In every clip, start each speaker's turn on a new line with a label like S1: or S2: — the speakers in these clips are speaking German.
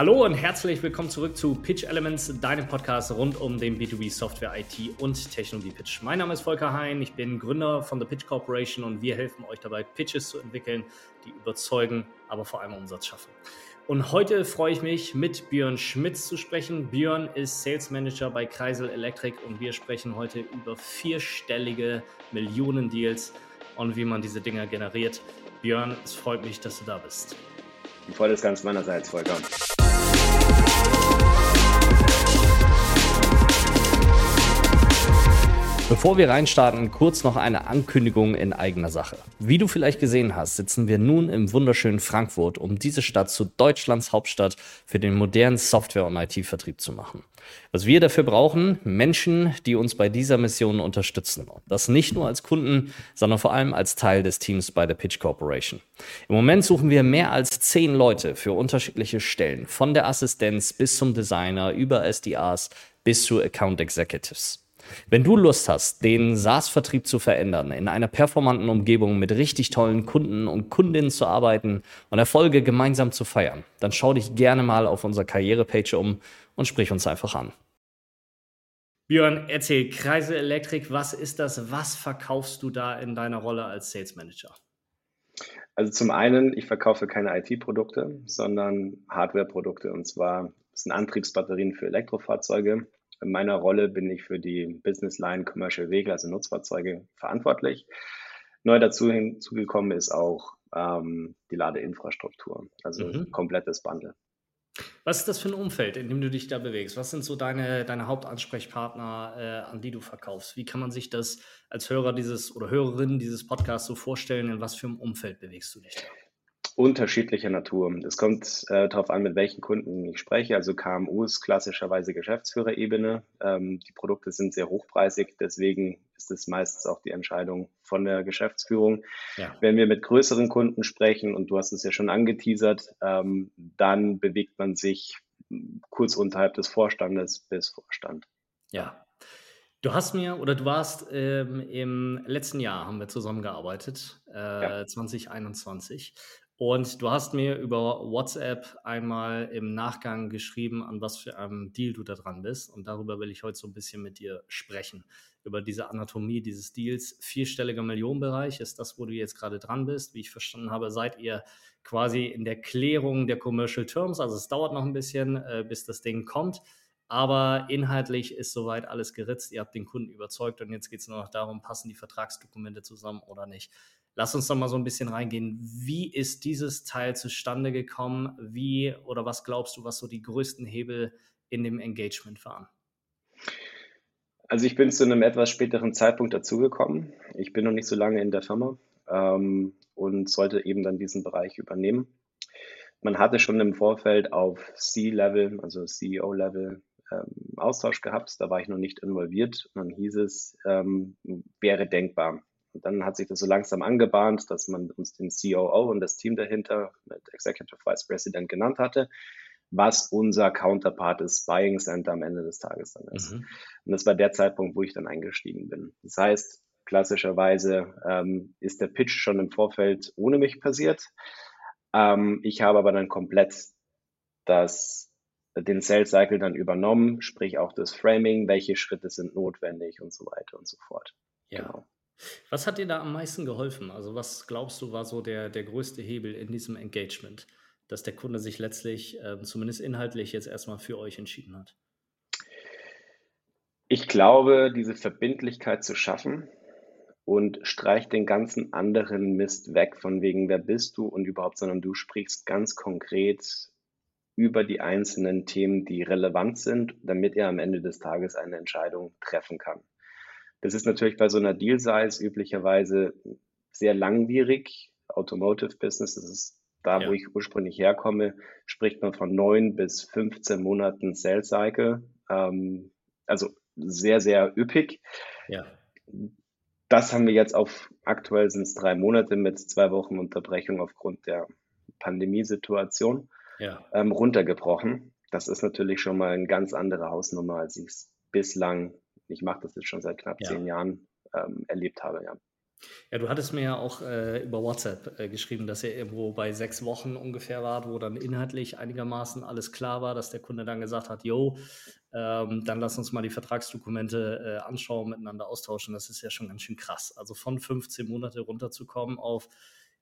S1: Hallo und herzlich willkommen zurück zu Pitch Elements, deinem Podcast rund um den B2B Software, IT und Technologie Pitch. Mein Name ist Volker Hein, ich bin Gründer von The Pitch Corporation und wir helfen euch dabei, Pitches zu entwickeln, die überzeugen, aber vor allem Umsatz schaffen. Und heute freue ich mich, mit Björn Schmitz zu sprechen. Björn ist Sales Manager bei Kreisel Electric und wir sprechen heute über vierstellige Millionen-Deals und wie man diese Dinger generiert. Björn, es freut mich, dass du da bist.
S2: Die Freude ist ganz meinerseits, Volker.
S1: Bevor wir reinstarten, kurz noch eine Ankündigung in eigener Sache. Wie du vielleicht gesehen hast, sitzen wir nun im wunderschönen Frankfurt, um diese Stadt zu Deutschlands Hauptstadt für den modernen Software- und IT-Vertrieb zu machen. Was wir dafür brauchen, Menschen, die uns bei dieser Mission unterstützen. Das nicht nur als Kunden, sondern vor allem als Teil des Teams bei der Pitch Corporation. Im Moment suchen wir mehr als zehn Leute für unterschiedliche Stellen, von der Assistenz bis zum Designer, über SDRs bis zu Account Executives. Wenn du Lust hast, den SaaS-Vertrieb zu verändern, in einer performanten Umgebung mit richtig tollen Kunden und Kundinnen zu arbeiten und Erfolge gemeinsam zu feiern, dann schau dich gerne mal auf unserer Karrierepage um und sprich uns einfach an. Björn, erzähl, Kreise Elektrik, was ist das? Was verkaufst du da in deiner Rolle als Sales Manager?
S2: Also zum einen, ich verkaufe keine IT-Produkte, sondern Hardware-Produkte. Und zwar sind Antriebsbatterien für Elektrofahrzeuge in meiner Rolle bin ich für die Business Line Commercial Vehicle, also Nutzfahrzeuge, verantwortlich. Neu dazu hinzugekommen ist auch ähm, die Ladeinfrastruktur, also mhm. komplettes Bundle.
S1: Was ist das für ein Umfeld, in dem du dich da bewegst? Was sind so deine, deine Hauptansprechpartner, äh, an die du verkaufst? Wie kann man sich das als Hörer dieses oder Hörerin dieses Podcasts so vorstellen? In was für einem Umfeld bewegst du dich da?
S2: Unterschiedlicher Natur. Es kommt äh, darauf an, mit welchen Kunden ich spreche. Also KMUs klassischerweise Geschäftsführerebene. Ähm, die Produkte sind sehr hochpreisig, deswegen ist es meistens auch die Entscheidung von der Geschäftsführung. Ja. Wenn wir mit größeren Kunden sprechen, und du hast es ja schon angeteasert, ähm, dann bewegt man sich kurz unterhalb des Vorstandes bis Vorstand.
S1: Ja, Du hast mir oder du warst ähm, im letzten Jahr, haben wir zusammengearbeitet, äh, ja. 2021. Und du hast mir über WhatsApp einmal im Nachgang geschrieben, an was für einem Deal du da dran bist. Und darüber will ich heute so ein bisschen mit dir sprechen. Über diese Anatomie dieses Deals. Vierstelliger Millionenbereich ist das, wo du jetzt gerade dran bist. Wie ich verstanden habe, seid ihr quasi in der Klärung der Commercial Terms. Also es dauert noch ein bisschen, äh, bis das Ding kommt. Aber inhaltlich ist soweit alles geritzt. Ihr habt den Kunden überzeugt und jetzt geht es nur noch darum, passen die Vertragsdokumente zusammen oder nicht. Lass uns doch mal so ein bisschen reingehen. Wie ist dieses Teil zustande gekommen? Wie oder was glaubst du, was so die größten Hebel in dem Engagement waren?
S2: Also ich bin zu einem etwas späteren Zeitpunkt dazugekommen. Ich bin noch nicht so lange in der Firma ähm, und sollte eben dann diesen Bereich übernehmen. Man hatte schon im Vorfeld auf C-Level, also CEO-Level, ähm, Austausch gehabt. Da war ich noch nicht involviert. Dann hieß es, ähm, wäre denkbar. Und dann hat sich das so langsam angebahnt, dass man uns den COO und das Team dahinter mit Executive Vice President genannt hatte, was unser Counterpart ist, Buying Center am Ende des Tages dann ist. Mhm. Und das war der Zeitpunkt, wo ich dann eingestiegen bin. Das heißt, klassischerweise ähm, ist der Pitch schon im Vorfeld ohne mich passiert. Ähm, ich habe aber dann komplett das, den Sales Cycle dann übernommen, sprich auch das Framing, welche Schritte sind notwendig und so weiter und so fort.
S1: Ja. Genau. Was hat dir da am meisten geholfen? Also was glaubst du war so der, der größte Hebel in diesem Engagement, dass der Kunde sich letztlich äh, zumindest inhaltlich jetzt erstmal für euch entschieden hat?
S2: Ich glaube, diese Verbindlichkeit zu schaffen und streich den ganzen anderen Mist weg, von wegen, wer bist du und überhaupt, sondern du sprichst ganz konkret über die einzelnen Themen, die relevant sind, damit er am Ende des Tages eine Entscheidung treffen kann. Das ist natürlich bei so einer Deal Size üblicherweise sehr langwierig. Automotive Business, das ist da, ja. wo ich ursprünglich herkomme, spricht man von neun bis 15 Monaten Sales Cycle. Ähm, also sehr, sehr üppig. Ja. Das haben wir jetzt auf, aktuell sind es drei Monate mit zwei Wochen Unterbrechung aufgrund der Pandemiesituation ja. ähm, runtergebrochen. Das ist natürlich schon mal eine ganz andere Hausnummer, als ich es bislang ich mache das jetzt schon seit knapp ja. zehn Jahren, ähm, erlebt habe, ja.
S1: Ja, du hattest mir ja auch äh, über WhatsApp äh, geschrieben, dass ihr irgendwo bei sechs Wochen ungefähr wart, wo dann inhaltlich einigermaßen alles klar war, dass der Kunde dann gesagt hat, jo, ähm, dann lass uns mal die Vertragsdokumente äh, anschauen, miteinander austauschen. Das ist ja schon ganz schön krass. Also von 15 Monate runterzukommen auf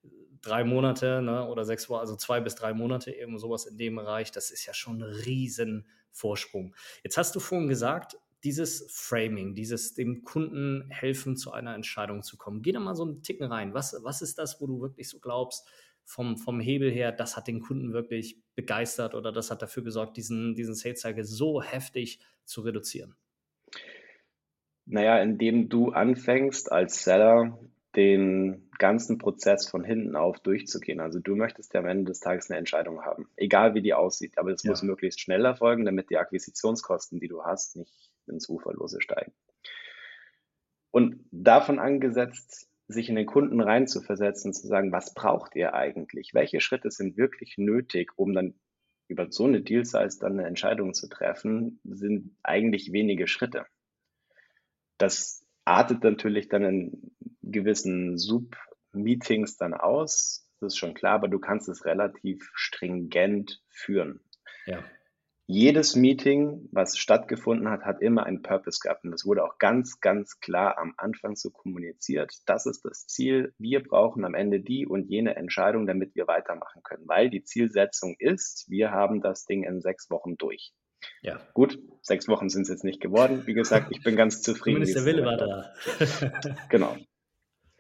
S1: äh, drei Monate ne, oder sechs Wochen, also zwei bis drei Monate, irgendwo sowas in dem Bereich, das ist ja schon ein riesen Vorsprung. Jetzt hast du vorhin gesagt, dieses Framing, dieses dem Kunden helfen, zu einer Entscheidung zu kommen. Geh da mal so einen Ticken rein. Was, was ist das, wo du wirklich so glaubst, vom, vom Hebel her, das hat den Kunden wirklich begeistert oder das hat dafür gesorgt, diesen, diesen Sales Cycle so heftig zu reduzieren?
S2: Naja, indem du anfängst als Seller den ganzen Prozess von hinten auf durchzugehen. Also du möchtest ja am Ende des Tages eine Entscheidung haben, egal wie die aussieht, aber es ja. muss möglichst schnell erfolgen, damit die Akquisitionskosten, die du hast, nicht ins Uferlose steigen. Und davon angesetzt, sich in den Kunden reinzuversetzen, zu sagen, was braucht ihr eigentlich? Welche Schritte sind wirklich nötig, um dann über so eine Deal-Size dann eine Entscheidung zu treffen, sind eigentlich wenige Schritte. Das artet natürlich dann in gewissen Sub-Meetings dann aus. Das ist schon klar, aber du kannst es relativ stringent führen. Ja jedes Meeting, was stattgefunden hat, hat immer einen Purpose gehabt. Und das wurde auch ganz, ganz klar am Anfang so kommuniziert. Das ist das Ziel. Wir brauchen am Ende die und jene Entscheidung, damit wir weitermachen können. Weil die Zielsetzung ist, wir haben das Ding in sechs Wochen durch. Ja. Gut, sechs Wochen sind es jetzt nicht geworden. Wie gesagt, ich bin ganz zufrieden.
S1: Zumindest der Wille war da.
S2: genau.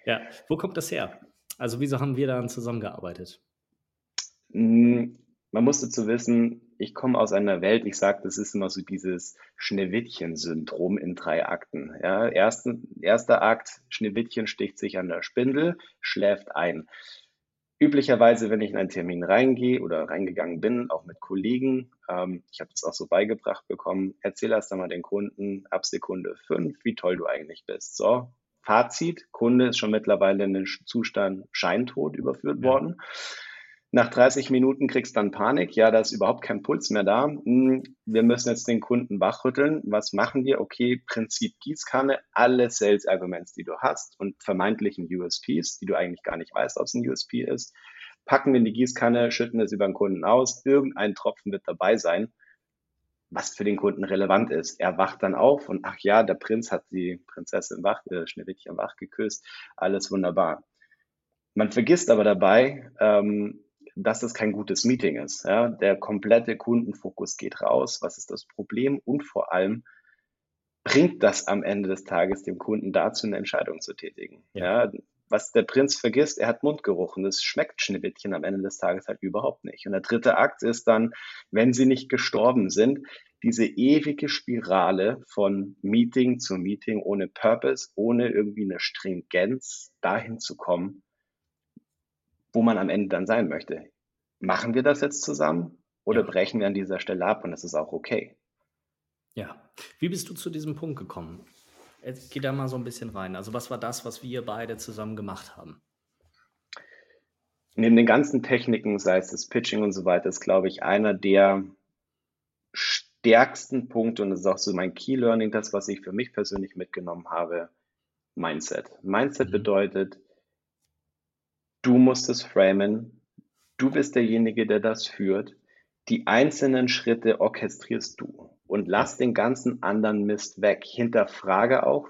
S1: Ja, wo kommt das her? Also, wieso haben wir dann zusammengearbeitet?
S2: Hm, man muss dazu wissen, ich komme aus einer Welt, ich sage, das ist immer so dieses Schneewittchen-Syndrom in drei Akten. Ja, ersten, erster Akt, Schneewittchen sticht sich an der Spindel, schläft ein. Üblicherweise, wenn ich in einen Termin reingehe oder reingegangen bin, auch mit Kollegen, ähm, ich habe das auch so beigebracht bekommen, erzähl erst einmal den Kunden ab Sekunde fünf, wie toll du eigentlich bist. So, Fazit, Kunde ist schon mittlerweile in den Zustand Scheintod überführt ja. worden. Nach 30 Minuten kriegst du dann Panik. Ja, da ist überhaupt kein Puls mehr da. Hm, wir müssen jetzt den Kunden wachrütteln. Was machen wir? Okay, Prinzip Gießkanne, alle Sales Arguments, die du hast und vermeintlichen USPs, die du eigentlich gar nicht weißt, ob es ein USP ist, packen wir in die Gießkanne, schütten es über den Kunden aus. Irgendein Tropfen wird dabei sein, was für den Kunden relevant ist. Er wacht dann auf und ach ja, der Prinz hat die Prinzessin wach, äh, Schneewittchen wach geküsst. Alles wunderbar. Man vergisst aber dabei, ähm, dass es kein gutes Meeting ist. Ja? Der komplette Kundenfokus geht raus. Was ist das Problem? Und vor allem, bringt das am Ende des Tages dem Kunden dazu, eine Entscheidung zu tätigen? Ja. ja. Was der Prinz vergisst, er hat Mundgeruch und es schmeckt Schneewittchen am Ende des Tages halt überhaupt nicht. Und der dritte Akt ist dann, wenn sie nicht gestorben sind, diese ewige Spirale von Meeting zu Meeting ohne Purpose, ohne irgendwie eine Stringenz dahin zu kommen, wo man am Ende dann sein möchte. Machen wir das jetzt zusammen oder ja. brechen wir an dieser Stelle ab und das ist auch okay?
S1: Ja. Wie bist du zu diesem Punkt gekommen? Jetzt geh da mal so ein bisschen rein. Also, was war das, was wir beide zusammen gemacht haben?
S2: Neben den ganzen Techniken, sei es das Pitching und so weiter, ist, glaube ich, einer der stärksten Punkte und das ist auch so mein Key Learning, das, was ich für mich persönlich mitgenommen habe, Mindset. Mindset mhm. bedeutet, Du musst es framen. Du bist derjenige, der das führt. Die einzelnen Schritte orchestrierst du und lass den ganzen anderen Mist weg. Hinterfrage auch,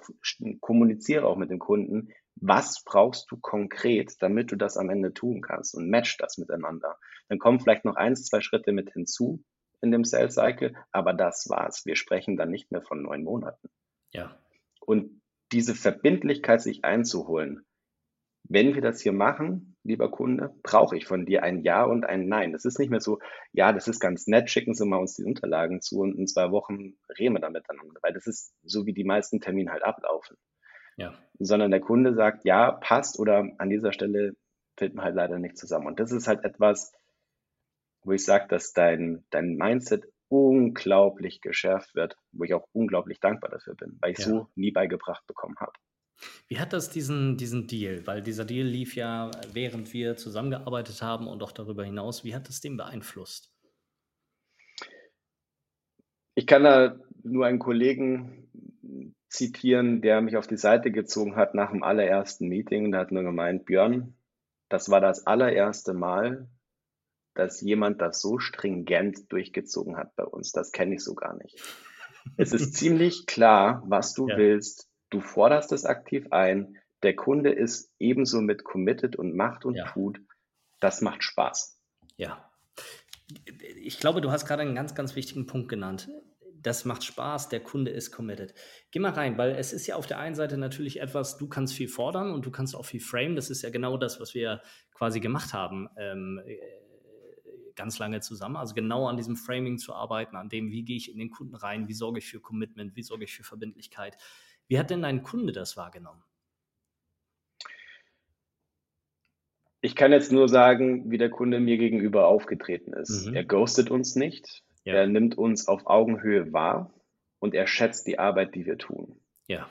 S2: kommuniziere auch mit dem Kunden, was brauchst du konkret, damit du das am Ende tun kannst und match das miteinander. Dann kommen vielleicht noch eins, zwei Schritte mit hinzu in dem Sales Cycle, aber das war's. Wir sprechen dann nicht mehr von neun Monaten.
S1: Ja.
S2: Und diese Verbindlichkeit sich einzuholen, wenn wir das hier machen, lieber Kunde, brauche ich von dir ein Ja und ein Nein. Das ist nicht mehr so, ja, das ist ganz nett, schicken Sie mal uns die Unterlagen zu und in zwei Wochen reden wir da miteinander, weil das ist so, wie die meisten Termine halt ablaufen. Ja. Sondern der Kunde sagt, ja, passt oder an dieser Stelle fällt mir halt leider nicht zusammen. Und das ist halt etwas, wo ich sage, dass dein, dein Mindset unglaublich geschärft wird, wo ich auch unglaublich dankbar dafür bin, weil ich ja. so nie beigebracht bekommen habe.
S1: Wie hat das diesen, diesen Deal, weil dieser Deal lief ja, während wir zusammengearbeitet haben und auch darüber hinaus, wie hat das den beeinflusst?
S2: Ich kann da nur einen Kollegen zitieren, der mich auf die Seite gezogen hat nach dem allerersten Meeting. Der hat nur gemeint, Björn, das war das allererste Mal, dass jemand das so stringent durchgezogen hat bei uns. Das kenne ich so gar nicht. Es ist ziemlich klar, was du ja. willst. Du forderst es aktiv ein. Der Kunde ist ebenso mit committed und macht und ja. tut. Das macht Spaß.
S1: Ja. Ich glaube, du hast gerade einen ganz, ganz wichtigen Punkt genannt das macht Spaß, der Kunde ist committed. Geh mal rein, weil es ist ja auf der einen Seite natürlich etwas, du kannst viel fordern und du kannst auch viel frame. Das ist ja genau das, was wir quasi gemacht haben, ähm, äh, ganz lange zusammen. Also genau an diesem Framing zu arbeiten, an dem, wie gehe ich in den Kunden rein, wie sorge ich für Commitment, wie sorge ich für Verbindlichkeit. Wie hat denn dein Kunde das wahrgenommen?
S2: Ich kann jetzt nur sagen, wie der Kunde mir gegenüber aufgetreten ist. Mhm. Er ghostet uns nicht. Ja. Er nimmt uns auf Augenhöhe wahr und er schätzt die Arbeit, die wir tun.
S1: Ja.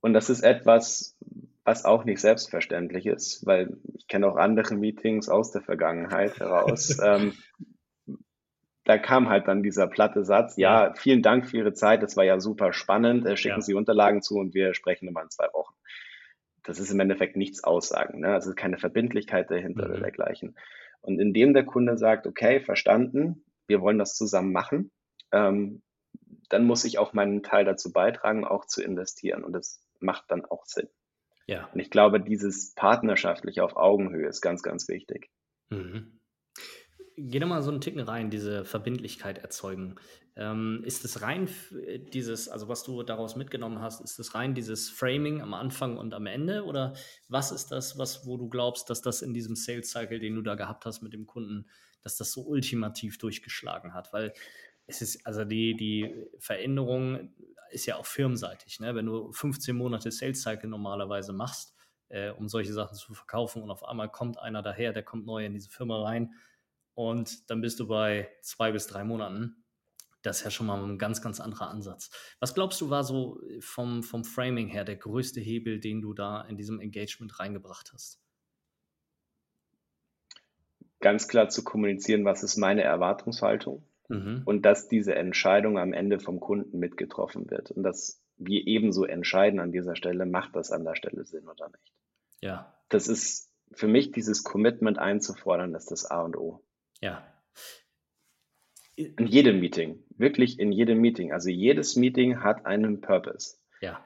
S2: Und das ist etwas, was auch nicht selbstverständlich ist, weil ich kenne auch andere Meetings aus der Vergangenheit heraus. ähm, da kam halt dann dieser platte Satz, ja, vielen Dank für Ihre Zeit, das war ja super spannend, äh, schicken ja. Sie Unterlagen zu und wir sprechen immer in zwei Wochen. Das ist im Endeffekt nichts aussagen, ne? also keine Verbindlichkeit dahinter mhm. oder dergleichen. Und indem der Kunde sagt, okay, verstanden, wir wollen das zusammen machen, ähm, dann muss ich auch meinen Teil dazu beitragen, auch zu investieren. Und das macht dann auch Sinn. Ja. Und ich glaube, dieses partnerschaftliche auf Augenhöhe ist ganz, ganz wichtig. Mhm.
S1: Geh doch mal so einen Ticken rein, diese Verbindlichkeit erzeugen. Ähm, ist es rein dieses, also was du daraus mitgenommen hast, ist es rein dieses Framing am Anfang und am Ende? Oder was ist das, was, wo du glaubst, dass das in diesem Sales Cycle, den du da gehabt hast mit dem Kunden, dass das so ultimativ durchgeschlagen hat, weil es ist, also die, die Veränderung ist ja auch firmenseitig. Ne? Wenn du 15 Monate Sales Cycle normalerweise machst, äh, um solche Sachen zu verkaufen und auf einmal kommt einer daher, der kommt neu in diese Firma rein und dann bist du bei zwei bis drei Monaten. Das ist ja schon mal ein ganz, ganz anderer Ansatz. Was glaubst du, war so vom, vom Framing her der größte Hebel, den du da in diesem Engagement reingebracht hast?
S2: ganz klar zu kommunizieren, was ist meine Erwartungshaltung mhm. und dass diese Entscheidung am Ende vom Kunden mitgetroffen wird und dass wir ebenso entscheiden an dieser Stelle, macht das an der Stelle Sinn oder nicht.
S1: Ja.
S2: Das ist für mich dieses Commitment einzufordern, ist das A und O.
S1: Ja.
S2: In jedem Meeting, wirklich in jedem Meeting. Also jedes Meeting hat einen Purpose.
S1: Ja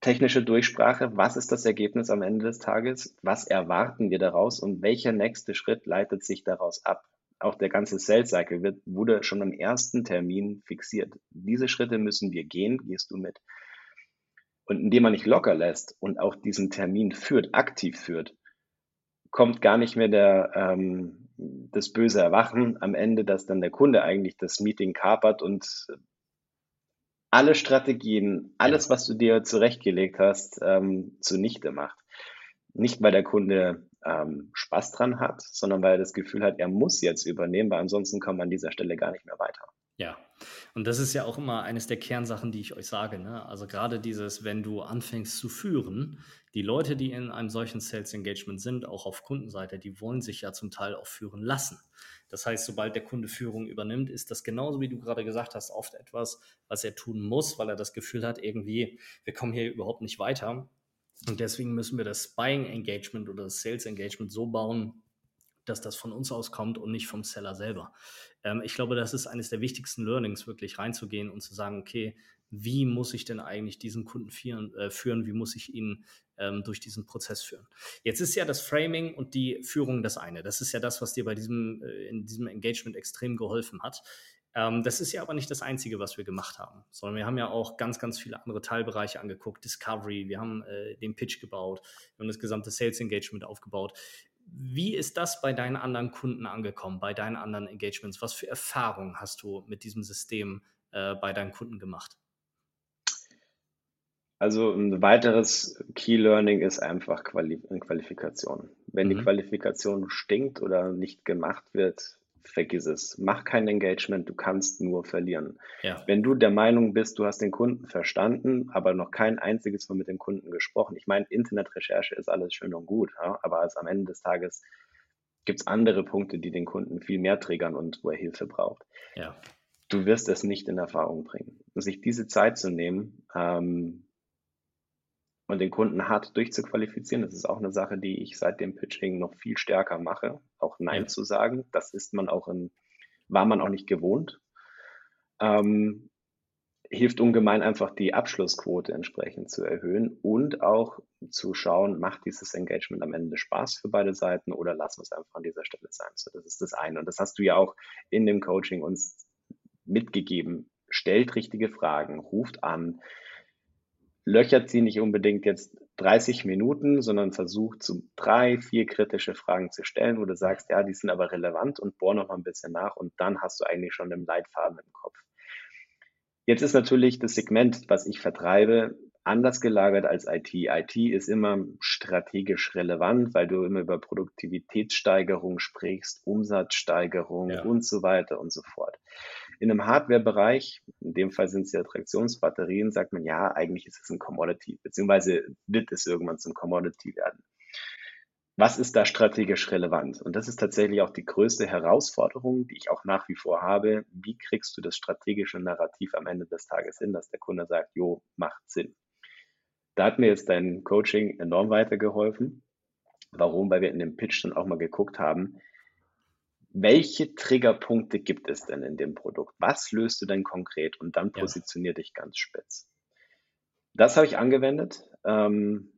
S2: technische Durchsprache, was ist das Ergebnis am Ende des Tages, was erwarten wir daraus und welcher nächste Schritt leitet sich daraus ab. Auch der ganze Sales Cycle wird, wurde schon am ersten Termin fixiert. Diese Schritte müssen wir gehen, gehst du mit. Und indem man nicht locker lässt und auch diesen Termin führt, aktiv führt, kommt gar nicht mehr der, ähm, das böse Erwachen am Ende, dass dann der Kunde eigentlich das Meeting kapert und alle Strategien, alles, was du dir zurechtgelegt hast, ähm, zunichte macht. Nicht, weil der Kunde ähm, Spaß dran hat, sondern weil er das Gefühl hat, er muss jetzt übernehmen, weil ansonsten kommt man an dieser Stelle gar nicht mehr weiter.
S1: Ja, und das ist ja auch immer eines der Kernsachen, die ich euch sage. Ne? Also gerade dieses, wenn du anfängst zu führen, die Leute, die in einem solchen Sales Engagement sind, auch auf Kundenseite, die wollen sich ja zum Teil auch führen lassen. Das heißt, sobald der Kunde Führung übernimmt, ist das genauso wie du gerade gesagt hast, oft etwas, was er tun muss, weil er das Gefühl hat, irgendwie, wir kommen hier überhaupt nicht weiter. Und deswegen müssen wir das Buying Engagement oder das Sales Engagement so bauen, dass das von uns aus kommt und nicht vom Seller selber. Ähm, ich glaube, das ist eines der wichtigsten Learnings, wirklich reinzugehen und zu sagen, okay, wie muss ich denn eigentlich diesen Kunden führen, äh, führen wie muss ich ihn ähm, durch diesen Prozess führen. Jetzt ist ja das Framing und die Führung das eine. Das ist ja das, was dir bei diesem, äh, in diesem Engagement extrem geholfen hat. Ähm, das ist ja aber nicht das Einzige, was wir gemacht haben, sondern wir haben ja auch ganz, ganz viele andere Teilbereiche angeguckt. Discovery, wir haben äh, den Pitch gebaut, wir haben das gesamte Sales Engagement aufgebaut. Wie ist das bei deinen anderen Kunden angekommen, bei deinen anderen Engagements? Was für Erfahrungen hast du mit diesem System äh, bei deinen Kunden gemacht?
S2: Also ein weiteres Key Learning ist einfach Quali Qualifikation. Wenn mhm. die Qualifikation stinkt oder nicht gemacht wird, vergiss es. Mach kein Engagement, du kannst nur verlieren. Ja. Wenn du der Meinung bist, du hast den Kunden verstanden, aber noch kein einziges Mal mit dem Kunden gesprochen. Ich meine, Internetrecherche ist alles schön und gut, ja? aber als am Ende des Tages gibt es andere Punkte, die den Kunden viel mehr triggern und wo er Hilfe braucht.
S1: Ja.
S2: du wirst es nicht in Erfahrung bringen. Sich diese Zeit zu nehmen ähm, und den Kunden hart durchzuqualifizieren, das ist auch eine Sache, die ich seit dem Pitching noch viel stärker mache, auch Nein ja. zu sagen. Das ist man auch in, war man auch nicht gewohnt. Ähm, hilft ungemein einfach die Abschlussquote entsprechend zu erhöhen und auch zu schauen, macht dieses Engagement am Ende Spaß für beide Seiten oder lassen wir es einfach an dieser Stelle sein. So, das ist das eine. Und das hast du ja auch in dem Coaching uns mitgegeben. Stellt richtige Fragen, ruft an, löchert sie nicht unbedingt jetzt 30 Minuten, sondern versucht so drei, vier kritische Fragen zu stellen, wo du sagst, ja, die sind aber relevant und bohr noch mal ein bisschen nach und dann hast du eigentlich schon einen Leitfaden im Kopf. Jetzt ist natürlich das Segment, was ich vertreibe, anders gelagert als IT. IT ist immer strategisch relevant, weil du immer über Produktivitätssteigerung sprichst, Umsatzsteigerung ja. und so weiter und so fort. In einem Hardware-Bereich, in dem Fall sind es ja Traktionsbatterien, sagt man, ja, eigentlich ist es ein Commodity, beziehungsweise wird es irgendwann zum Commodity werden was ist da strategisch relevant? Und das ist tatsächlich auch die größte Herausforderung, die ich auch nach wie vor habe. Wie kriegst du das strategische Narrativ am Ende des Tages hin, dass der Kunde sagt, jo, macht Sinn. Da hat mir jetzt dein Coaching enorm weitergeholfen. Warum? Weil wir in dem Pitch dann auch mal geguckt haben, welche Triggerpunkte gibt es denn in dem Produkt? Was löst du denn konkret? Und dann positionier ja. dich ganz spitz. Das habe ich angewendet. Ähm,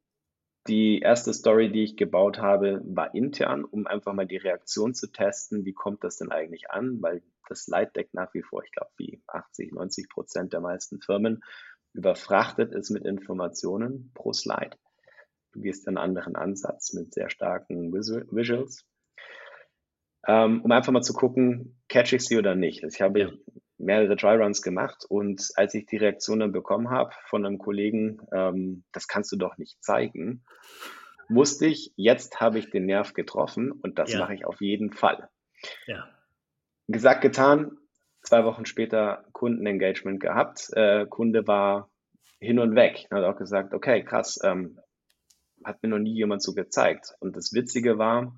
S2: die erste Story, die ich gebaut habe, war intern, um einfach mal die Reaktion zu testen. Wie kommt das denn eigentlich an? Weil das Slide Deck nach wie vor, ich glaube, wie 80, 90 Prozent der meisten Firmen überfrachtet ist mit Informationen pro Slide. Du gehst einen anderen Ansatz mit sehr starken Visuals, um einfach mal zu gucken, catch ich sie oder nicht. Also ich habe mehrere Dryruns gemacht und als ich die Reaktion dann bekommen habe von einem Kollegen, ähm, das kannst du doch nicht zeigen, wusste ich, jetzt habe ich den Nerv getroffen und das ja. mache ich auf jeden Fall. Ja. Gesagt, getan, zwei Wochen später Kundenengagement gehabt. Äh, Kunde war hin und weg. Hat auch gesagt, okay, krass, ähm, hat mir noch nie jemand so gezeigt. Und das Witzige war,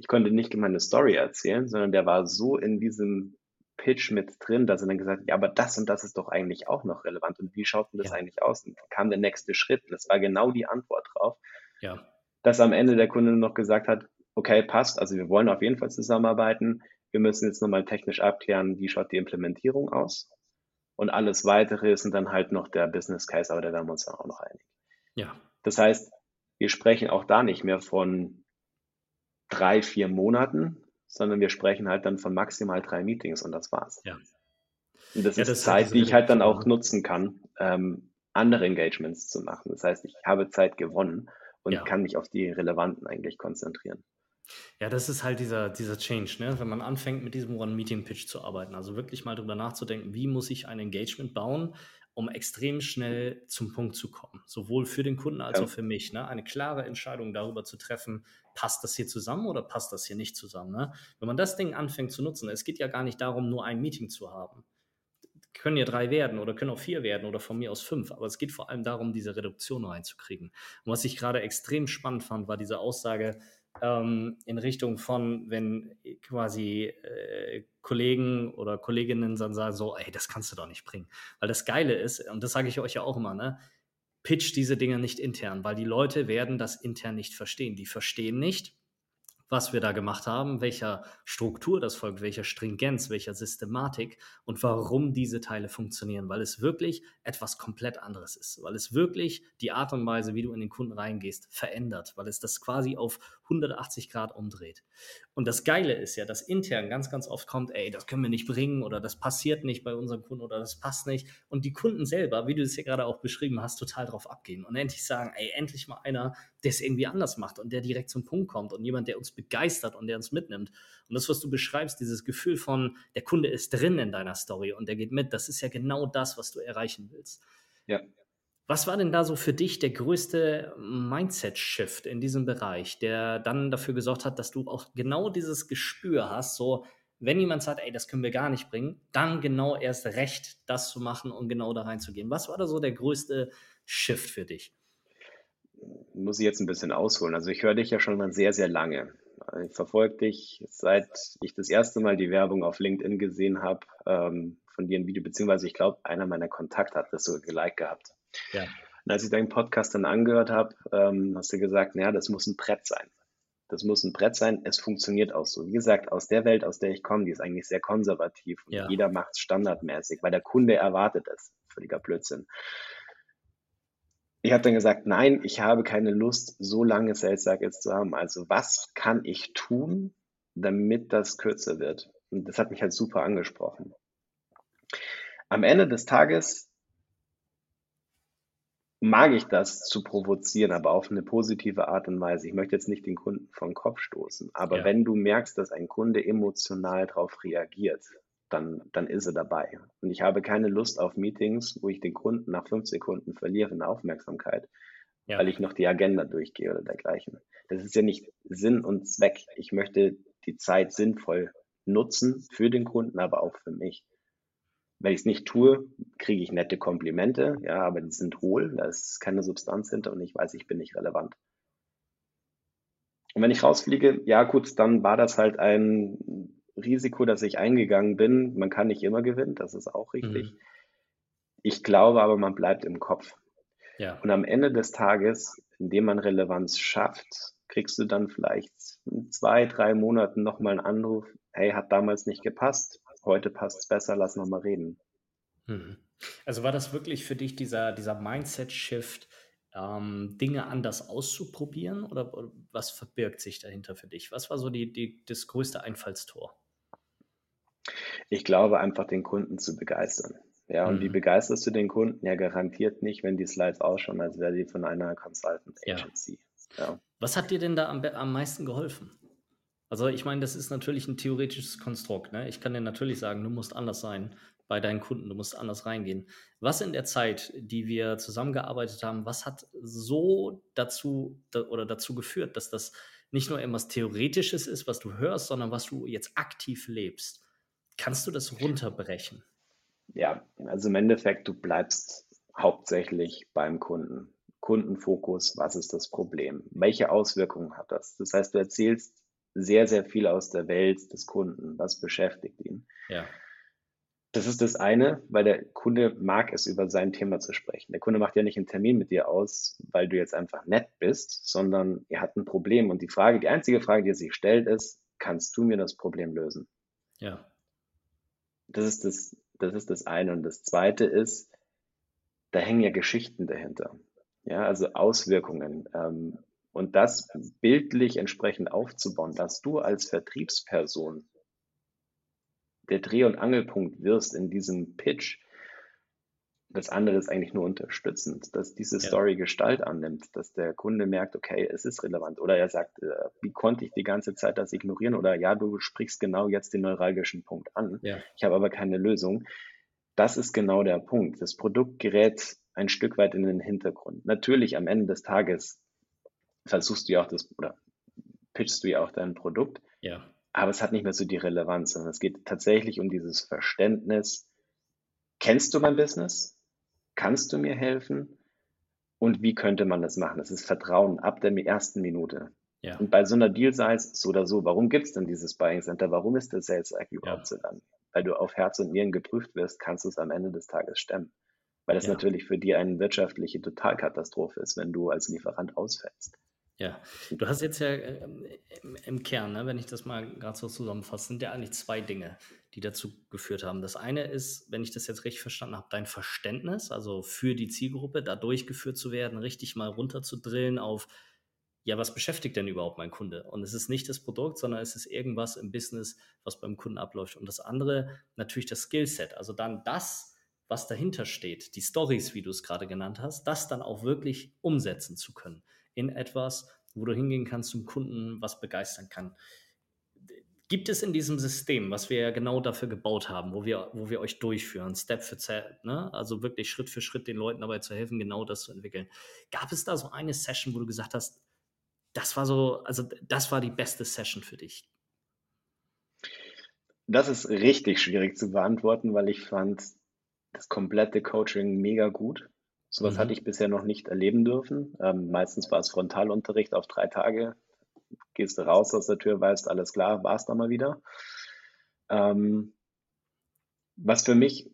S2: ich konnte nicht meine Story erzählen, sondern der war so in diesem Pitch mit drin, dass er dann gesagt hat, ja, aber das und das ist doch eigentlich auch noch relevant und wie schaut denn das ja. eigentlich aus? Und kam der nächste Schritt. Und das war genau die Antwort drauf. Ja. Dass am Ende der Kunde noch gesagt hat, okay, passt, also wir wollen auf jeden Fall zusammenarbeiten. Wir müssen jetzt nochmal technisch abklären, wie schaut die Implementierung aus. Und alles weitere sind dann halt noch der Business Case, aber da werden wir uns dann auch noch einig. Ja. Das heißt, wir sprechen auch da nicht mehr von drei, vier Monaten, sondern wir sprechen halt dann von maximal drei Meetings und das war's. Ja. Und das ja, ist das Zeit, die ich halt dann auch nutzen kann, ähm, andere Engagements zu machen. Das heißt, ich habe Zeit gewonnen und ja. kann mich auf die relevanten eigentlich konzentrieren.
S1: Ja, das ist halt dieser, dieser Change, ne? wenn man anfängt mit diesem One-Meeting-Pitch zu arbeiten. Also wirklich mal drüber nachzudenken, wie muss ich ein Engagement bauen, um extrem schnell zum Punkt zu kommen. Sowohl für den Kunden als ja. auch für mich. Ne? Eine klare Entscheidung darüber zu treffen, passt das hier zusammen oder passt das hier nicht zusammen. Ne? Wenn man das Ding anfängt zu nutzen, es geht ja gar nicht darum, nur ein Meeting zu haben. Können ja drei werden oder können auch vier werden oder von mir aus fünf, aber es geht vor allem darum, diese Reduktion reinzukriegen. Und was ich gerade extrem spannend fand, war diese Aussage, ähm, in Richtung von, wenn quasi äh, Kollegen oder Kolleginnen dann sagen so, ey, das kannst du doch nicht bringen. Weil das Geile ist, und das sage ich euch ja auch immer, ne, pitch diese Dinge nicht intern, weil die Leute werden das intern nicht verstehen. Die verstehen nicht, was wir da gemacht haben, welcher Struktur das folgt, welcher Stringenz, welcher Systematik und warum diese Teile funktionieren, weil es wirklich etwas komplett anderes ist, weil es wirklich die Art und Weise, wie du in den Kunden reingehst, verändert, weil es das quasi auf 180 Grad umdreht. Und das Geile ist ja, dass intern ganz, ganz oft kommt, ey, das können wir nicht bringen oder das passiert nicht bei unseren Kunden oder das passt nicht. Und die Kunden selber, wie du es ja gerade auch beschrieben hast, total drauf abgehen und endlich sagen, ey, endlich mal einer, der es irgendwie anders macht und der direkt zum Punkt kommt und jemand, der uns begeistert und der uns mitnimmt. Und das, was du beschreibst, dieses Gefühl von, der Kunde ist drin in deiner Story und der geht mit, das ist ja genau das, was du erreichen willst. Ja. Was war denn da so für dich der größte Mindset-Shift in diesem Bereich, der dann dafür gesorgt hat, dass du auch genau dieses Gespür hast, so, wenn jemand sagt, ey, das können wir gar nicht bringen, dann genau erst recht das zu machen und genau da reinzugehen. Was war da so der größte Shift für dich?
S2: Muss ich jetzt ein bisschen ausholen. Also ich höre dich ja schon mal sehr, sehr lange. Ich verfolge dich, seit ich das erste Mal die Werbung auf LinkedIn gesehen habe, ähm, von dir ein Video, beziehungsweise ich glaube, einer meiner Kontakte hat das so geliked gehabt. Ja. Und als ich deinen Podcast dann angehört habe, ähm, hast du gesagt, naja, das muss ein Brett sein. Das muss ein Brett sein. Es funktioniert auch so. Wie gesagt, aus der Welt, aus der ich komme, die ist eigentlich sehr konservativ und ja. jeder macht es standardmäßig, weil der Kunde erwartet es. Völliger Blödsinn. Ich habe dann gesagt, nein, ich habe keine Lust, so lange Sales Cycles zu haben. Also was kann ich tun, damit das kürzer wird? Und das hat mich halt super angesprochen. Am Ende des Tages mag ich das zu provozieren, aber auf eine positive Art und Weise. Ich möchte jetzt nicht den Kunden vom Kopf stoßen, aber ja. wenn du merkst, dass ein Kunde emotional darauf reagiert, dann, dann ist er dabei. Und ich habe keine Lust auf Meetings, wo ich den Kunden nach fünf Sekunden verliere in Aufmerksamkeit, ja. weil ich noch die Agenda durchgehe oder dergleichen. Das ist ja nicht Sinn und Zweck. Ich möchte die Zeit sinnvoll nutzen für den Kunden, aber auch für mich. Wenn ich es nicht tue, kriege ich nette Komplimente, ja, aber die sind hohl, da ist keine Substanz hinter und ich weiß, ich bin nicht relevant. Und wenn ich rausfliege, ja gut, dann war das halt ein Risiko, das ich eingegangen bin. Man kann nicht immer gewinnen, das ist auch richtig. Mhm. Ich glaube aber, man bleibt im Kopf. Ja. Und am Ende des Tages, indem man Relevanz schafft, kriegst du dann vielleicht in zwei, drei Monaten nochmal einen Anruf, hey, hat damals nicht gepasst, heute passt es besser, lass noch mal reden.
S1: Mhm. Also war das wirklich für dich dieser, dieser Mindset-Shift, ähm, Dinge anders auszuprobieren oder, oder, was verbirgt sich dahinter für dich? Was war so die, die, das größte Einfallstor?
S2: Ich glaube einfach, den Kunden zu begeistern. Ja, und mhm. wie begeisterst du den Kunden? Ja, garantiert nicht, wenn die Slides ausschauen, als wäre die von einer Consultant Agency. Ja.
S1: Ja. Was hat dir denn da am, am meisten geholfen? Also ich meine, das ist natürlich ein theoretisches Konstrukt. Ne? Ich kann dir natürlich sagen, du musst anders sein bei deinen Kunden, du musst anders reingehen. Was in der Zeit, die wir zusammengearbeitet haben, was hat so dazu da, oder dazu geführt, dass das nicht nur etwas Theoretisches ist, was du hörst, sondern was du jetzt aktiv lebst? Kannst du das runterbrechen?
S2: Ja, also im Endeffekt, du bleibst hauptsächlich beim Kunden. Kundenfokus, was ist das Problem? Welche Auswirkungen hat das? Das heißt, du erzählst sehr, sehr viel aus der Welt des Kunden. Was beschäftigt ihn? Ja. Das ist das eine, weil der Kunde mag es, über sein Thema zu sprechen. Der Kunde macht ja nicht einen Termin mit dir aus, weil du jetzt einfach nett bist, sondern er hat ein Problem. Und die Frage, die einzige Frage, die er sich stellt, ist, kannst du mir das Problem lösen? Ja. Das ist das, das ist das eine. Und das zweite ist, da hängen ja Geschichten dahinter. Ja, also Auswirkungen. Ähm, und das bildlich entsprechend aufzubauen, dass du als Vertriebsperson der Dreh- und Angelpunkt wirst in diesem Pitch, das andere ist eigentlich nur unterstützend, dass diese ja. Story Gestalt annimmt, dass der Kunde merkt, okay, es ist relevant. Oder er sagt, äh, wie konnte ich die ganze Zeit das ignorieren? Oder ja, du sprichst genau jetzt den neuralgischen Punkt an. Ja. Ich habe aber keine Lösung. Das ist genau der Punkt. Das Produkt gerät ein Stück weit in den Hintergrund. Natürlich am Ende des Tages versuchst du ja auch das, oder pitchst du ja auch dein Produkt. Ja. Aber es hat nicht mehr so die Relevanz, sondern es geht tatsächlich um dieses Verständnis. Kennst du mein Business? Kannst du mir helfen? Und wie könnte man das machen? Das ist Vertrauen ab der ersten Minute. Ja. Und bei so einer Deal Size so oder so, warum gibt es denn dieses Buying Center? Warum ist der Sales Act überhaupt so lang? Weil du auf Herz und Nieren geprüft wirst, kannst du es am Ende des Tages stemmen. Weil das ja. natürlich für dir eine wirtschaftliche Totalkatastrophe ist, wenn du als Lieferant ausfällst.
S1: Ja, du hast jetzt ja äh, im, im, Kern, ne, wenn ich das mal gerade so zusammenfasse, sind ja eigentlich zwei Dinge, die dazu geführt haben. Das eine ist, wenn ich das jetzt richtig verstanden habe, dein Verständnis, also für die Zielgruppe, da durchgeführt zu werden, richtig mal runterzudrillen auf, ja, was beschäftigt denn überhaupt mein Kunde? Und es ist nicht das Produkt, sondern es ist irgendwas im Business, was beim Kunden abläuft. Und das andere natürlich das Skillset, also dann das, was dahinter steht, die Stories, wie du es gerade genannt hast, das dann auch wirklich umsetzen zu können in etwas, wo du hingehen kannst zum Kunden, was begeistern kann. Gibt es in diesem System, was wir ja genau dafür gebaut haben, wo wir, wo wir euch durchführen, Step für Step, ne? also wirklich Schritt für Schritt den Leuten dabei zu helfen, genau das zu entwickeln. Gab es da so eine Session, wo du gesagt hast, das war so, also das war die beste Session für dich?
S2: Das ist richtig schwierig zu beantworten, weil ich fand das komplette Coaching mega gut. Sowas mhm. hatte ich bisher noch nicht erleben dürfen. Ähm, meistens war es Frontalunterricht auf drei Tage. gehst du raus aus der Tür, weißt, alles klar, war's da mal wieder. Ähm, was für mich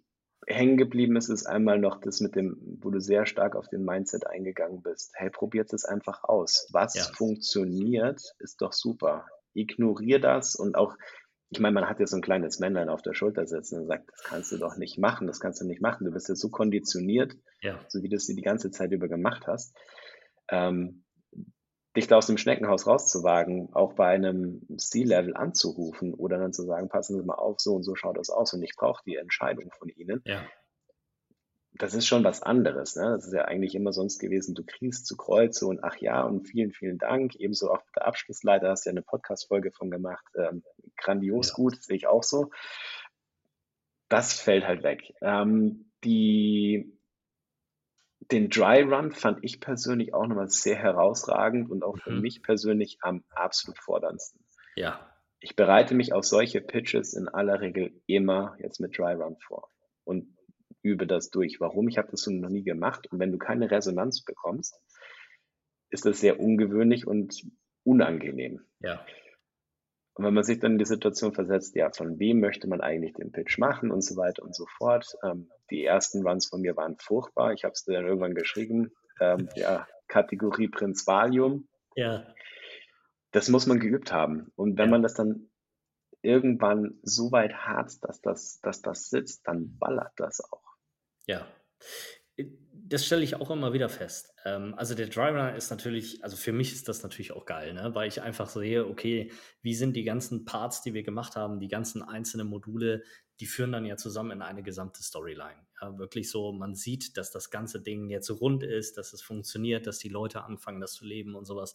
S2: hängen geblieben ist, ist einmal noch das mit dem, wo du sehr stark auf den Mindset eingegangen bist. Hey, probiert es einfach aus. Was ja. funktioniert, ist doch super. Ignorier das und auch, ich meine, man hat ja so ein kleines Männlein auf der Schulter sitzen und sagt, das kannst du doch nicht machen, das kannst du nicht machen. Du bist ja so konditioniert, ja. so wie du es die ganze Zeit über gemacht hast. Ähm, dich da aus dem Schneckenhaus rauszuwagen, auch bei einem C-Level anzurufen oder dann zu sagen, passen Sie mal auf, so und so schaut das aus und ich brauche die Entscheidung von Ihnen. Ja. Das ist schon was anderes. Ne? Das ist ja eigentlich immer sonst gewesen, du kriegst zu Kreuze und ach ja und vielen, vielen Dank. Ebenso auch der Abschlussleiter hast du ja eine Podcast-Folge von gemacht. Ähm, grandios ja. gut, sehe ich auch so. Das fällt halt weg. Ähm, die den Dry Run fand ich persönlich auch nochmal sehr herausragend und auch für mhm. mich persönlich am absolut forderndsten.
S1: Ja.
S2: Ich bereite mich auf solche Pitches in aller Regel immer jetzt mit Dry Run vor und übe das durch. Warum? Ich habe das so noch nie gemacht und wenn du keine Resonanz bekommst, ist das sehr ungewöhnlich und unangenehm.
S1: Ja.
S2: Und wenn man sich dann in die Situation versetzt, ja, von wem möchte man eigentlich den Pitch machen und so weiter und so fort. Ähm, die ersten Runs von mir waren furchtbar. Ich habe es dann irgendwann geschrieben. Ähm, ja, Kategorie Prinz Valium.
S1: Ja.
S2: Das muss man geübt haben. Und wenn ja. man das dann irgendwann so weit hat, dass das, dass das sitzt, dann ballert das auch.
S1: Ja das stelle ich auch immer wieder fest. Ähm, also der Dry ist natürlich, also für mich ist das natürlich auch geil, ne? weil ich einfach sehe, okay, wie sind die ganzen Parts, die wir gemacht haben, die ganzen einzelnen Module, die führen dann ja zusammen in eine gesamte Storyline. Ja, wirklich so, man sieht, dass das ganze Ding jetzt rund ist, dass es funktioniert, dass die Leute anfangen, das zu leben und sowas.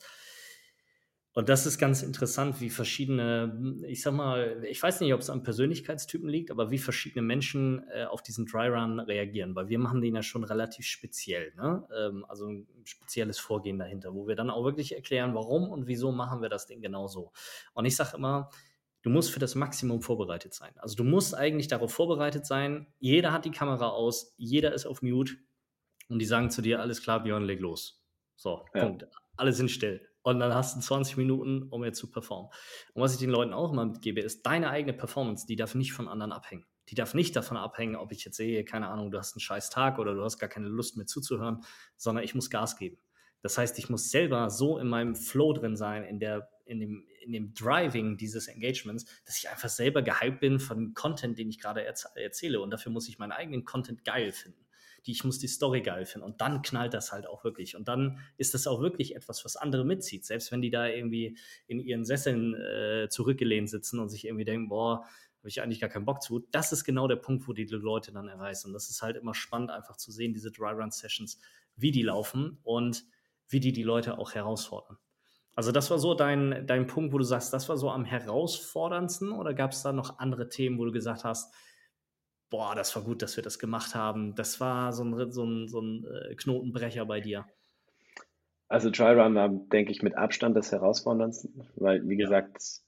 S1: Und das ist ganz interessant, wie verschiedene, ich sag mal, ich weiß nicht, ob es an Persönlichkeitstypen liegt, aber wie verschiedene Menschen äh, auf diesen Dry Run reagieren, weil wir machen den ja schon relativ speziell, ne? Ähm, also ein spezielles Vorgehen dahinter, wo wir dann auch wirklich erklären, warum und wieso machen wir das Ding genau so. Und ich sage immer, du musst für das Maximum vorbereitet sein. Also du musst eigentlich darauf vorbereitet sein, jeder hat die Kamera aus, jeder ist auf Mute und die sagen zu dir, alles klar, Björn, leg los. So, ja. Punkt. Alle sind still und dann hast du 20 Minuten, um jetzt zu performen. Und was ich den Leuten auch immer mitgebe, ist, deine eigene Performance, die darf nicht von anderen abhängen. Die darf nicht davon abhängen, ob ich jetzt sehe, keine Ahnung, du hast einen scheiß Tag oder du hast gar keine Lust mehr zuzuhören, sondern ich muss Gas geben. Das heißt, ich muss selber so in meinem Flow drin sein, in, der, in, dem, in dem Driving dieses Engagements, dass ich einfach selber gehypt bin von dem Content, den ich gerade erzähle. Und dafür muss ich meinen eigenen Content geil finden die ich muss die Story geil finden. Und dann knallt das halt auch wirklich. Und dann ist das auch wirklich etwas, was andere mitzieht. Selbst wenn die da irgendwie in ihren Sesseln äh, zurückgelehnt sitzen und sich irgendwie denken, boah, habe ich eigentlich gar keinen Bock zu. Das ist genau der Punkt, wo die Leute dann erreichen. Und das ist halt immer spannend, einfach zu sehen, diese Dry Run Sessions, wie die laufen und wie die die Leute auch herausfordern. Also das war so dein, dein Punkt, wo du sagst, das war so am herausforderndsten oder gab es da noch andere Themen, wo du gesagt hast, boah, das war gut, dass wir das gemacht haben. Das war so ein, so ein, so ein äh, Knotenbrecher bei dir.
S2: Also Try-Run war, denke ich, mit Abstand das Herausforderndste, weil, wie ja. gesagt,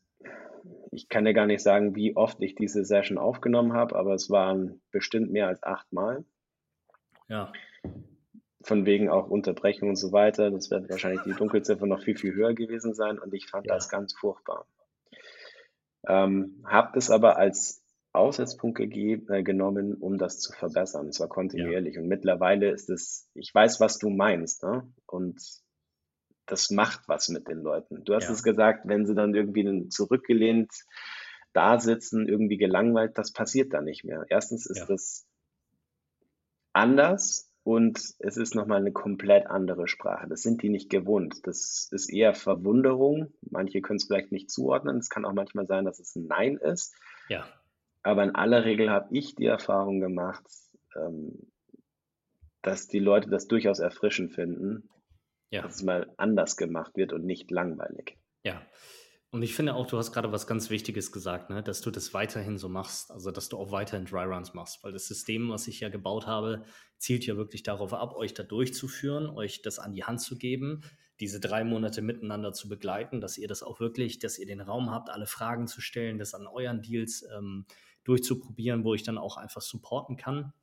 S2: ich kann ja gar nicht sagen, wie oft ich diese Session aufgenommen habe, aber es waren bestimmt mehr als acht Mal.
S1: Ja.
S2: Von wegen auch Unterbrechung und so weiter. Das wird wahrscheinlich die Dunkelziffer noch viel, viel höher gewesen sein und ich fand ja. das ganz furchtbar. Ähm, habe das aber als Aussetzpunkt gegeben, äh, genommen, um das zu verbessern. Und zwar kontinuierlich. Ja. Und mittlerweile ist es, ich weiß, was du meinst, ne? Und das macht was mit den Leuten. Du hast ja. es gesagt, wenn sie dann irgendwie zurückgelehnt da sitzen, irgendwie gelangweilt, das passiert dann nicht mehr. Erstens ist ja. das anders und es ist nochmal eine komplett andere Sprache. Das sind die nicht gewohnt. Das ist eher Verwunderung. Manche können es vielleicht nicht zuordnen. Es kann auch manchmal sein, dass es ein Nein ist.
S1: Ja.
S2: Aber in aller Regel habe ich die Erfahrung gemacht, ähm, dass die Leute das durchaus erfrischend finden, ja. dass es mal anders gemacht wird und nicht langweilig.
S1: Ja. Und ich finde auch, du hast gerade was ganz Wichtiges gesagt, ne? dass du das weiterhin so machst, also dass du auch weiterhin Dry Runs machst, weil das System, was ich ja gebaut habe, zielt ja wirklich darauf ab, euch da durchzuführen, euch das an die Hand zu geben, diese drei Monate miteinander zu begleiten, dass ihr das auch wirklich, dass ihr den Raum habt, alle Fragen zu stellen, das an euren Deals ähm, durchzuprobieren, wo ich dann auch einfach supporten kann.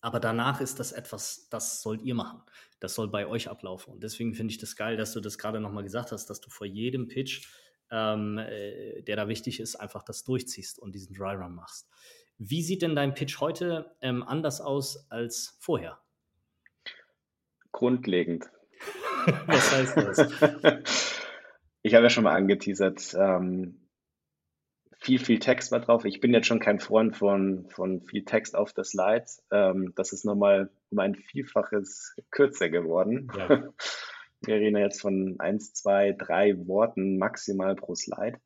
S1: Aber danach ist das etwas, das sollt ihr machen. Das soll bei euch ablaufen. Und deswegen finde ich das geil, dass du das gerade nochmal gesagt hast, dass du vor jedem Pitch, ähm, äh, der da wichtig ist, einfach das durchziehst und diesen Dry Run machst. Wie sieht denn dein Pitch heute ähm, anders aus als vorher?
S2: Grundlegend.
S1: Was heißt das?
S2: ich habe ja schon mal angeteasert, ähm, viel, viel Text war drauf. Ich bin jetzt schon kein Freund von, von viel Text auf der Slide. Ähm, das ist nochmal um ein Vielfaches kürzer geworden. Ja. Wir reden jetzt von eins, zwei, drei Worten maximal pro Slide.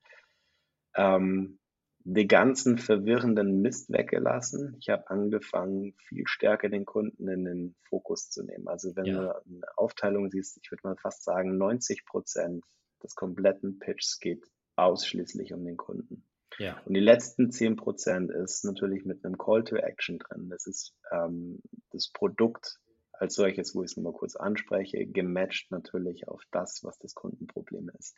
S2: Ähm, die ganzen verwirrenden Mist weggelassen. Ich habe angefangen, viel stärker den Kunden in den Fokus zu nehmen. Also wenn ja. du eine Aufteilung siehst, ich würde mal fast sagen, 90 Prozent des kompletten Pitches geht ausschließlich um den Kunden. Ja. Und die letzten 10 Prozent ist natürlich mit einem Call to Action drin. Das ist ähm, das Produkt als solches, wo ich es nochmal kurz anspreche, gematcht natürlich auf das, was das Kundenproblem ist.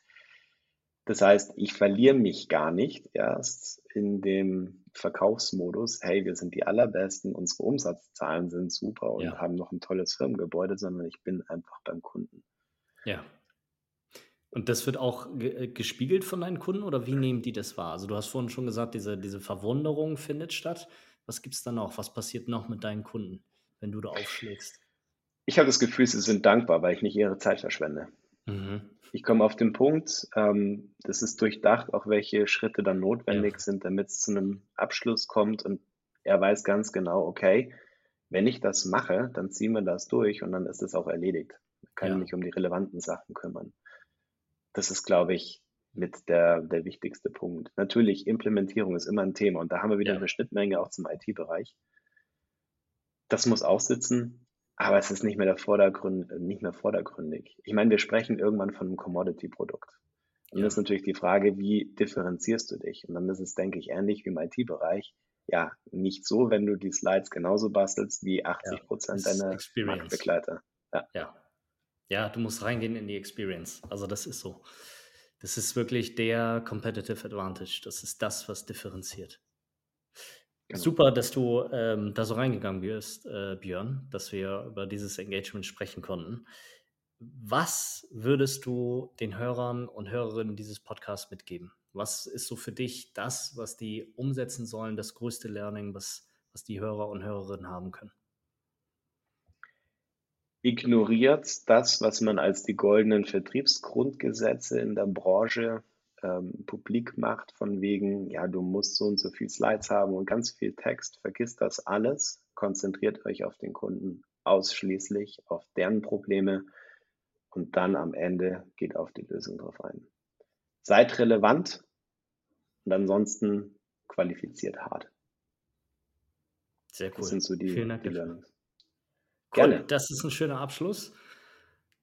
S2: Das heißt, ich verliere mich gar nicht erst in dem Verkaufsmodus, hey, wir sind die allerbesten, unsere Umsatzzahlen sind super und ja. haben noch ein tolles Firmengebäude, sondern ich bin einfach beim Kunden.
S1: Ja. Und das wird auch äh, gespiegelt von deinen Kunden oder wie nehmen die das wahr? Also du hast vorhin schon gesagt, diese, diese Verwunderung findet statt. Was gibt es da noch? Was passiert noch mit deinen Kunden, wenn du da aufschlägst?
S2: Ich habe das Gefühl, sie sind dankbar, weil ich nicht ihre Zeit verschwende. Mhm. Ich komme auf den Punkt, ähm, das ist durchdacht, auch welche Schritte dann notwendig ja. sind, damit es zu einem Abschluss kommt und er weiß ganz genau, okay, wenn ich das mache, dann ziehen wir das durch und dann ist es auch erledigt. Ich kann ja. mich um die relevanten Sachen kümmern. Das ist, glaube ich, mit der, der wichtigste Punkt. Natürlich, Implementierung ist immer ein Thema und da haben wir wieder ja. eine Schnittmenge auch zum IT-Bereich. Das muss auch sitzen, aber es ist nicht mehr, der Vordergrund, nicht mehr vordergründig. Ich meine, wir sprechen irgendwann von einem Commodity-Produkt. Und ja. das ist natürlich die Frage, wie differenzierst du dich? Und dann ist es, denke ich, ähnlich wie im IT-Bereich. Ja, nicht so, wenn du die Slides genauso bastelst wie 80 Prozent ja, deiner Marktbegleiter.
S1: Ja. ja. Ja, du musst reingehen in die Experience. Also das ist so. Das ist wirklich der Competitive Advantage. Das ist das, was differenziert. Genau. Super, dass du ähm, da so reingegangen bist, äh, Björn, dass wir über dieses Engagement sprechen konnten. Was würdest du den Hörern und Hörerinnen dieses Podcasts mitgeben? Was ist so für dich das, was die umsetzen sollen, das größte Learning, was, was die Hörer und Hörerinnen haben können?
S2: Ignoriert das, was man als die goldenen Vertriebsgrundgesetze in der Branche ähm, publik macht, von wegen, ja, du musst so und so viel Slides haben und ganz viel Text. Vergisst das alles, konzentriert euch auf den Kunden ausschließlich, auf deren Probleme und dann am Ende geht auf die Lösung drauf ein. Seid relevant und ansonsten qualifiziert hart.
S1: Sehr cool.
S2: Das sind so die,
S1: Vielen Dank
S2: die
S1: Learnings. Cool, das ist ein schöner Abschluss.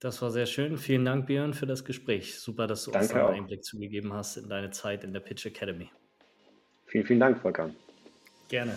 S1: Das war sehr schön. Vielen Dank, Björn, für das Gespräch. Super, dass du
S2: Danke
S1: uns einen
S2: auch.
S1: Einblick zugegeben hast in deine Zeit in der Pitch Academy.
S2: Vielen, vielen Dank, Volker.
S1: Gerne.